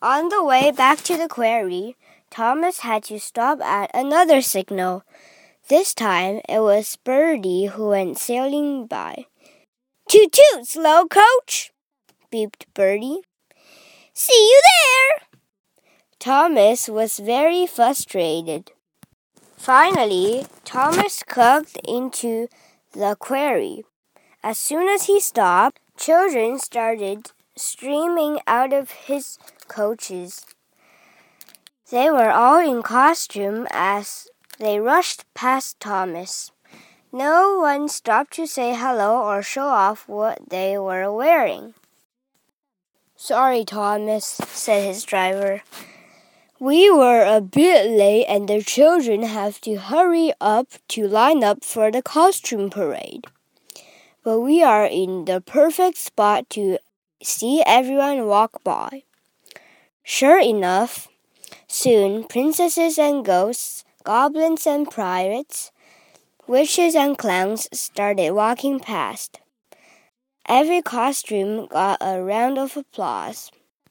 On the way back to the quarry, Thomas had to stop at another signal. This time it was Bertie who went sailing by. Toot toot, slow coach! beeped Bertie. See you there! Thomas was very frustrated. Finally, Thomas clucked into the quarry. As soon as he stopped, children started streaming out of his coaches. They were all in costume as they rushed past Thomas. No one stopped to say hello or show off what they were wearing. Sorry, Thomas, said his driver. We were a bit late and the children have to hurry up to line up for the costume parade. But we are in the perfect spot to see everyone walk by. Sure enough, soon princesses and ghosts, goblins and pirates, witches and clowns started walking past. Every costume got a round of applause.